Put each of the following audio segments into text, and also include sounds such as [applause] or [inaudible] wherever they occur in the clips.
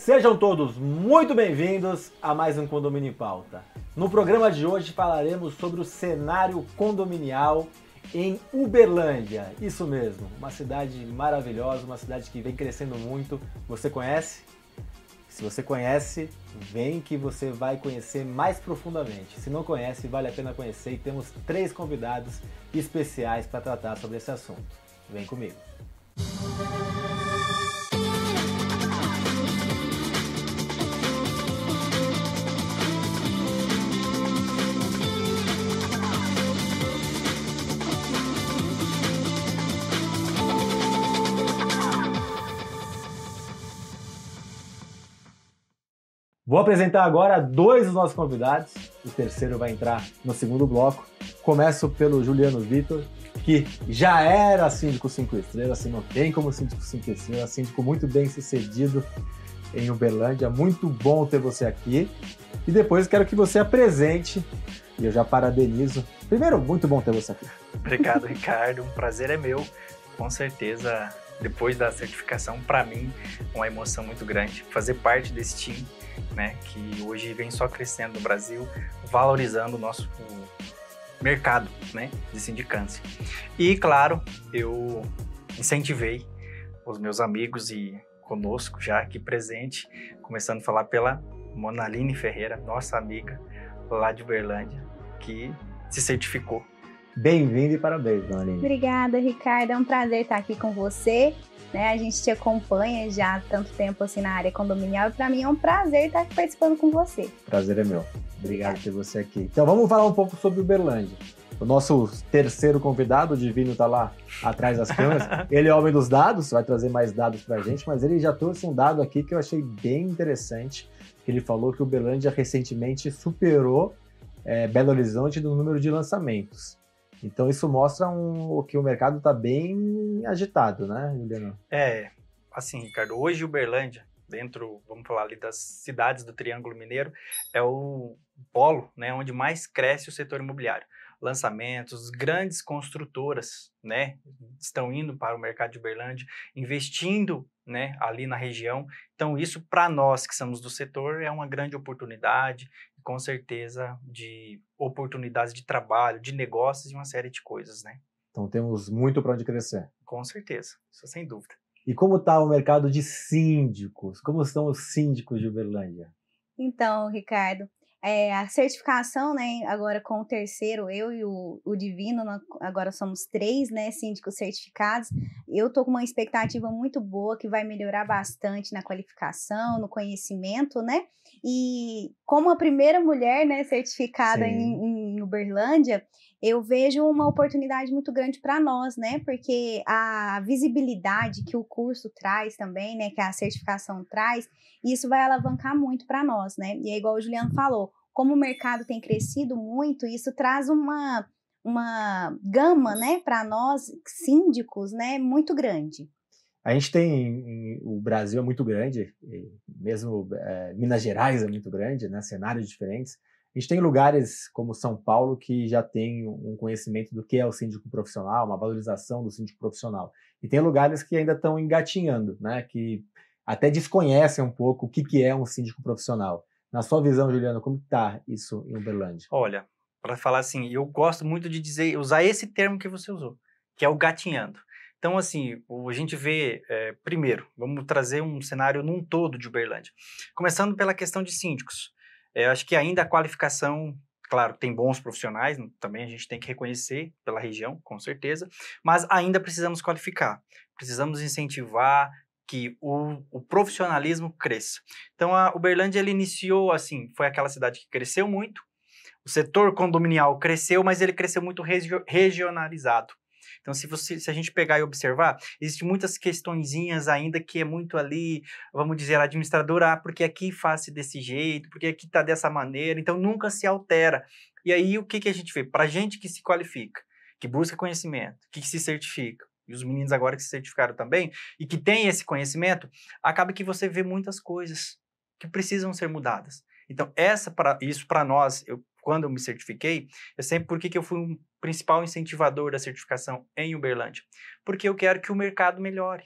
Sejam todos muito bem-vindos a mais um Condomínio em Pauta. No programa de hoje falaremos sobre o cenário condominial em Uberlândia. Isso mesmo, uma cidade maravilhosa, uma cidade que vem crescendo muito. Você conhece? Se você conhece, vem que você vai conhecer mais profundamente. Se não conhece, vale a pena conhecer e temos três convidados especiais para tratar sobre esse assunto. Vem comigo. Vou apresentar agora dois dos nossos convidados. O terceiro vai entrar no segundo bloco. Começo pelo Juliano Vitor, que já era síndico 5 estrelas, assim, não tem como síndico 5 estrelas, síndico muito bem sucedido em Uberlândia. Muito bom ter você aqui. E depois quero que você apresente, e eu já parabenizo. Primeiro, muito bom ter você aqui. Obrigado, Ricardo. Um prazer é meu. Com certeza, depois da certificação, para mim, uma emoção muito grande. Fazer parte desse time né, que hoje vem só crescendo no Brasil, valorizando o nosso mercado né, de sindicância. E, claro, eu incentivei os meus amigos e conosco já aqui presente, começando a falar pela Monaline Ferreira, nossa amiga lá de Uberlândia, que se certificou. Bem-vindo e parabéns, Monaline. Obrigada, Ricardo. É um prazer estar aqui com você né? A gente te acompanha já há tanto tempo assim na área condominial e para mim é um prazer estar aqui participando com você. Prazer é meu. Obrigado por ter você aqui. Então vamos falar um pouco sobre Uberlândia. O nosso terceiro convidado, o Divino, está lá atrás das câmeras. [laughs] Ele é homem dos dados, vai trazer mais dados para a gente, mas ele já trouxe um dado aqui que eu achei bem interessante. Que ele falou que o Uberlândia recentemente superou é, Belo Horizonte no número de lançamentos. Então isso mostra um, que o mercado está bem agitado, né, Juliano? É, assim, Ricardo, hoje Uberlândia, dentro, vamos falar ali das cidades do Triângulo Mineiro, é o polo, né, onde mais cresce o setor imobiliário. Lançamentos, grandes construtoras, né, estão indo para o mercado de Uberlândia, investindo, né, ali na região. Então isso para nós que somos do setor é uma grande oportunidade com certeza, de oportunidades de trabalho, de negócios e uma série de coisas, né? Então temos muito para onde crescer. Com certeza, isso sem dúvida. E como está o mercado de síndicos? Como estão os síndicos de Uberlândia? Então, Ricardo, é, a certificação, né, agora com o terceiro, eu e o, o Divino, agora somos três, né, síndicos certificados. Eu tô com uma expectativa muito boa que vai melhorar bastante na qualificação, no conhecimento, né? E como a primeira mulher, né, certificada em, em Uberlândia, eu vejo uma oportunidade muito grande para nós, né? Porque a visibilidade que o curso traz também, né, que a certificação traz, isso vai alavancar muito para nós, né? E é igual o Juliano falou, como o mercado tem crescido muito, isso traz uma uma gama, né, para nós síndicos, né, muito grande. A gente tem o Brasil é muito grande, mesmo é, Minas Gerais é muito grande, né, cenários diferentes. A gente tem lugares como São Paulo que já tem um conhecimento do que é o síndico profissional, uma valorização do síndico profissional. E tem lugares que ainda estão engatinhando, né? Que até desconhecem um pouco o que, que é um síndico profissional. Na sua visão, Juliano, como está isso em Uberlândia? Olha, para falar assim, eu gosto muito de dizer, usar esse termo que você usou, que é o gatinhando. Então, assim, a gente vê, é, primeiro, vamos trazer um cenário num todo de Uberlândia. Começando pela questão de síndicos. É, acho que ainda a qualificação, claro, tem bons profissionais, também a gente tem que reconhecer pela região, com certeza, mas ainda precisamos qualificar. Precisamos incentivar que o, o profissionalismo cresça. Então, a Uberlândia, ele iniciou assim, foi aquela cidade que cresceu muito, o setor condominial cresceu, mas ele cresceu muito regio, regionalizado. Então, se, você, se a gente pegar e observar, existem muitas questõezinhas ainda que é muito ali, vamos dizer, administradora, ah, porque aqui faz desse jeito, porque aqui está dessa maneira, então nunca se altera. E aí, o que, que a gente vê? Para gente que se qualifica, que busca conhecimento, que se certifica, e os meninos agora que se certificaram também, e que tem esse conhecimento, acaba que você vê muitas coisas que precisam ser mudadas. Então, essa pra, isso para nós, eu, quando eu me certifiquei, eu sempre, por que, que eu fui um principal incentivador da certificação em Uberlândia? Porque eu quero que o mercado melhore.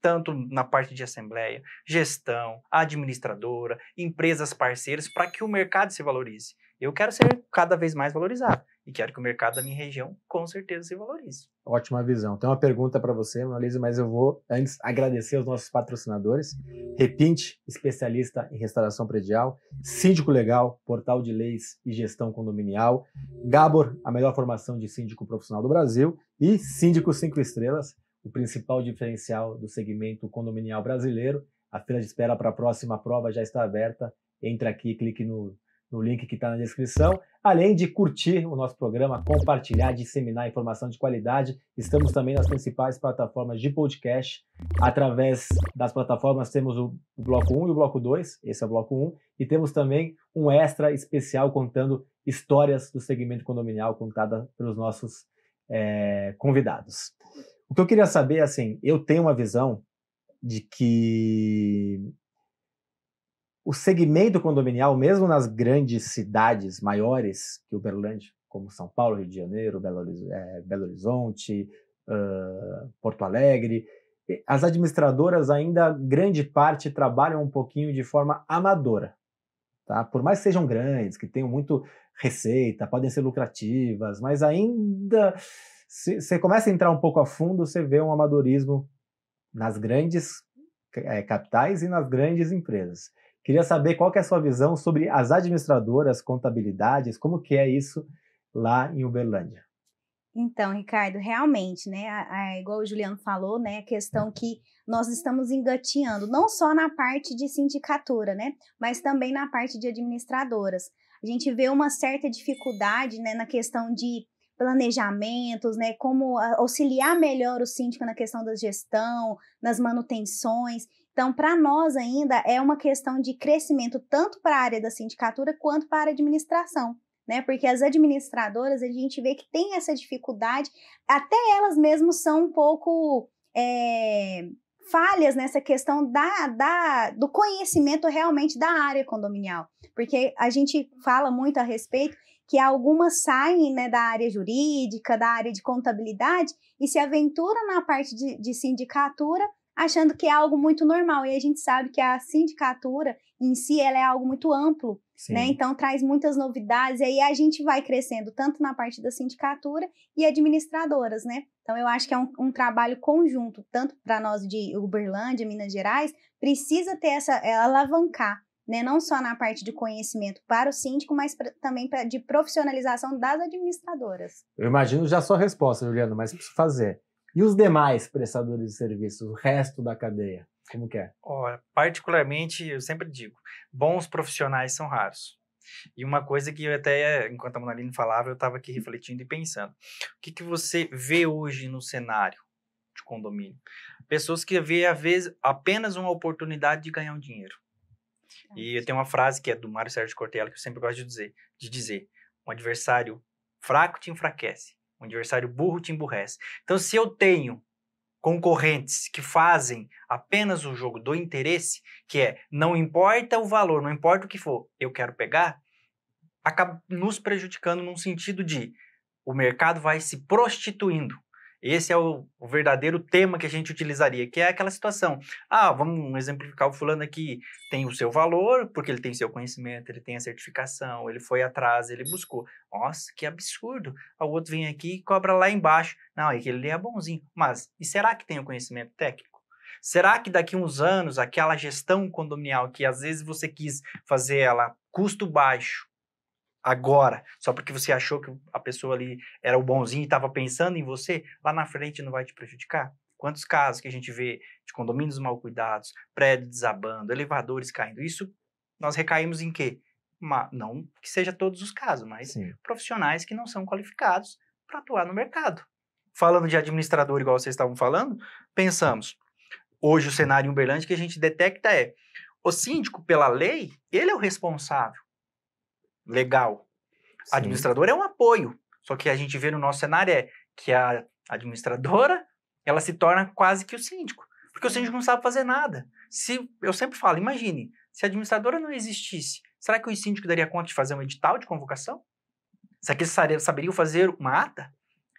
tanto na parte de assembleia, gestão, administradora, empresas parceiras, para que o mercado se valorize. Eu quero ser cada vez mais valorizado e quero que o mercado da minha região com certeza se valorize. Ótima visão. Tem uma pergunta para você, Marlise, mas eu vou antes agradecer aos nossos patrocinadores. Repinte, especialista em restauração predial, Síndico Legal, portal de leis e gestão condominial, Gabor, a melhor formação de síndico profissional do Brasil e Síndico 5 Estrelas, o principal diferencial do segmento condominial brasileiro. A fila de espera para a próxima prova já está aberta. Entre aqui, clique no no link que está na descrição. Além de curtir o nosso programa, compartilhar, disseminar informação de qualidade, estamos também nas principais plataformas de podcast. Através das plataformas temos o bloco 1 e o bloco 2, esse é o bloco 1, e temos também um extra especial contando histórias do segmento condominial contada pelos nossos é, convidados. O que eu queria saber, assim, eu tenho uma visão de que o segmento condominial, mesmo nas grandes cidades maiores que Uberlândia, como São Paulo, Rio de Janeiro, Belo, é, Belo Horizonte, uh, Porto Alegre, as administradoras ainda, grande parte, trabalham um pouquinho de forma amadora. Tá? Por mais que sejam grandes, que tenham muito receita, podem ser lucrativas, mas ainda, se você começa a entrar um pouco a fundo, você vê um amadorismo nas grandes é, capitais e nas grandes empresas. Queria saber qual que é a sua visão sobre as administradoras, contabilidades, como que é isso lá em Uberlândia. Então, Ricardo, realmente, né, a, a, igual o Juliano falou, né, a questão que nós estamos engateando, não só na parte de sindicatura, né, mas também na parte de administradoras. A gente vê uma certa dificuldade, né, na questão de planejamentos, né, como auxiliar melhor o síndico na questão da gestão, nas manutenções. Então, para nós ainda é uma questão de crescimento tanto para a área da sindicatura quanto para a administração. Né? Porque as administradoras, a gente vê que tem essa dificuldade, até elas mesmas são um pouco é, falhas nessa questão da, da, do conhecimento realmente da área condominial. Porque a gente fala muito a respeito que algumas saem né, da área jurídica, da área de contabilidade, e se aventuram na parte de, de sindicatura achando que é algo muito normal. E a gente sabe que a sindicatura em si ela é algo muito amplo, Sim. né? Então traz muitas novidades e aí a gente vai crescendo tanto na parte da sindicatura e administradoras, né? Então eu acho que é um, um trabalho conjunto, tanto para nós de Uberlândia, Minas Gerais, precisa ter essa é, alavancar, né? Não só na parte de conhecimento para o síndico, mas pra, também pra, de profissionalização das administradoras. Eu imagino já a sua resposta, Juliana, mas preciso fazer. E os demais prestadores de serviços, o resto da cadeia? Como que é? Olha, particularmente, eu sempre digo, bons profissionais são raros. E uma coisa que eu até, enquanto a Monaline falava, eu estava aqui refletindo e pensando. O que, que você vê hoje no cenário de condomínio? Pessoas que vê, às vezes, apenas uma oportunidade de ganhar um dinheiro. E eu tenho uma frase que é do Mário Sérgio Cortella, que eu sempre gosto de dizer, de dizer, um adversário fraco te enfraquece, um adversário burro te emburrece. Então, se eu tenho concorrentes que fazem apenas o jogo do interesse, que é não importa o valor, não importa o que for, eu quero pegar, acaba nos prejudicando num sentido de o mercado vai se prostituindo esse é o, o, verdadeiro tema que a gente utilizaria, que é aquela situação. Ah, vamos exemplificar o fulano aqui, tem o seu valor, porque ele tem seu conhecimento, ele tem a certificação, ele foi atrás, ele buscou. Nossa, que absurdo. O outro vem aqui e cobra lá embaixo. Não, é que ele é bonzinho. Mas, e será que tem o conhecimento técnico? Será que daqui uns anos, aquela gestão condominial que às vezes você quis fazer ela custo baixo, agora, só porque você achou que a pessoa ali era o bonzinho e estava pensando em você, lá na frente não vai te prejudicar? Quantos casos que a gente vê de condomínios mal cuidados, prédios desabando, elevadores caindo? Isso nós recaímos em quê? Uma, não que seja todos os casos, mas Sim. profissionais que não são qualificados para atuar no mercado. Falando de administrador, igual vocês estavam falando, pensamos, hoje o cenário em Uberlândia que a gente detecta é o síndico, pela lei, ele é o responsável legal. Sim. Administrador é um apoio. Só que a gente vê no nosso cenário é que a administradora ela se torna quase que o síndico. Porque o síndico não sabe fazer nada. Se Eu sempre falo, imagine, se a administradora não existisse, será que o síndico daria conta de fazer um edital de convocação? Será que eles saberiam fazer uma ata?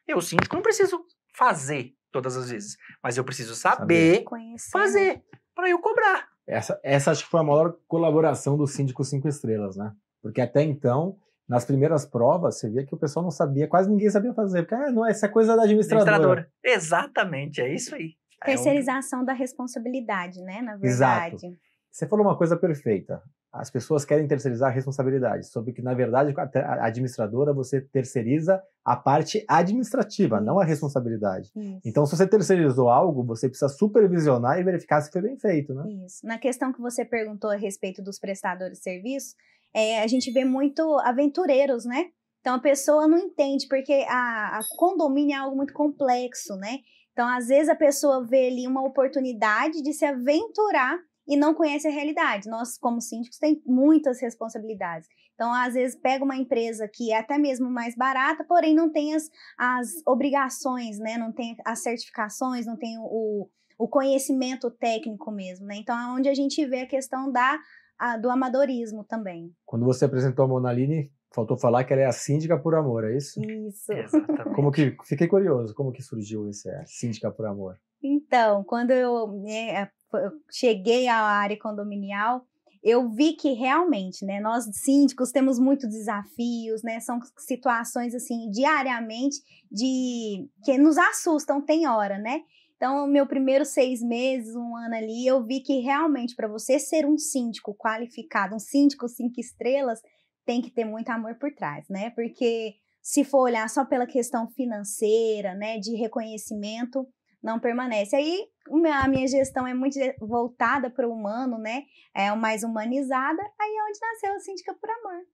Eu, síndico, não preciso fazer todas as vezes. Mas eu preciso saber, Conhecer, fazer para eu cobrar. Essa, essa acho que foi a maior colaboração do síndico cinco estrelas, né? Porque até então, nas primeiras provas, você via que o pessoal não sabia, quase ninguém sabia fazer. Porque, ah, não, essa é coisa da administradora. Administradora. Exatamente, é isso aí. É um- Terceirização da responsabilidade, né? Na Exato. verdade. Você falou uma coisa perfeita. As pessoas querem terceirizar a responsabilidade, sobre que, na verdade, a te- a administradora você terceiriza a parte administrativa, não a responsabilidade. Isso. Então, se você terceirizou algo, você precisa supervisionar e verificar se foi bem feito, né? Isso. Na questão que você perguntou a respeito dos prestadores de serviço, é, a gente vê muito aventureiros, né? Então a pessoa não entende, porque a, a condomínio é algo muito complexo, né? Então, às vezes, a pessoa vê ali uma oportunidade de se aventurar e não conhece a realidade. Nós, como síndicos, tem muitas responsabilidades. Então, às vezes, pega uma empresa que é até mesmo mais barata, porém não tem as, as obrigações, né? Não tem as certificações, não tem o, o conhecimento técnico mesmo, né? Então, é onde a gente vê a questão da, a- do amadorismo também. Quando você apresentou a Monaline, faltou falar que ela é a síndica por amor, é isso? Isso. Exatamente. Como que fiquei curioso, como que surgiu esse é, síndica por amor? Então, quando eu, né, eu cheguei à área condominial, eu vi que realmente, né, nós síndicos temos muitos desafios, né, são situações assim diariamente de que nos assustam, tem hora, né? Então, meu primeiro seis meses, um ano ali, eu vi que realmente para você ser um síndico qualificado, um síndico cinco estrelas, tem que ter muito amor por trás, né? Porque se for olhar só pela questão financeira, né, de reconhecimento, não permanece. Aí a minha gestão é muito voltada para o humano, né? É mais humanizada. Aí é onde nasceu a Síndica por Amor.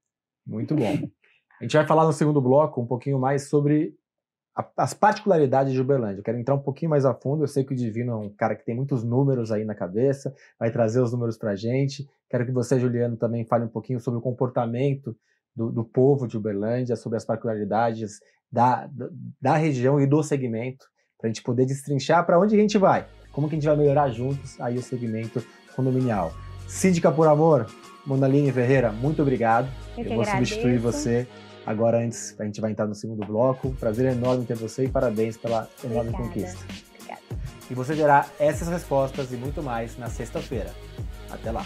Muito bom. A gente vai falar no segundo bloco um pouquinho mais sobre a- as particularidades de Uberlândia. Eu quero entrar um pouquinho mais a fundo. Eu sei que o Divino é um cara que tem muitos números aí na cabeça, vai trazer os números para a gente. Quero que você, Juliano, também fale um pouquinho sobre o comportamento do, do povo de Uberlândia, sobre as particularidades da, da, região e do segmento, para a gente poder destrinchar para onde a gente vai, como que a gente vai melhorar juntos aí o segmento condominial. Síndica por Amor, Monaline Ferreira, muito obrigado. Eu, Eu vou agradeço. substituir você agora antes, a gente vai entrar no segundo bloco. Prazer enorme ter você e parabéns pela enorme Obrigada. conquista. Obrigada. E você verá essas respostas e muito mais na sexta-feira. Até lá.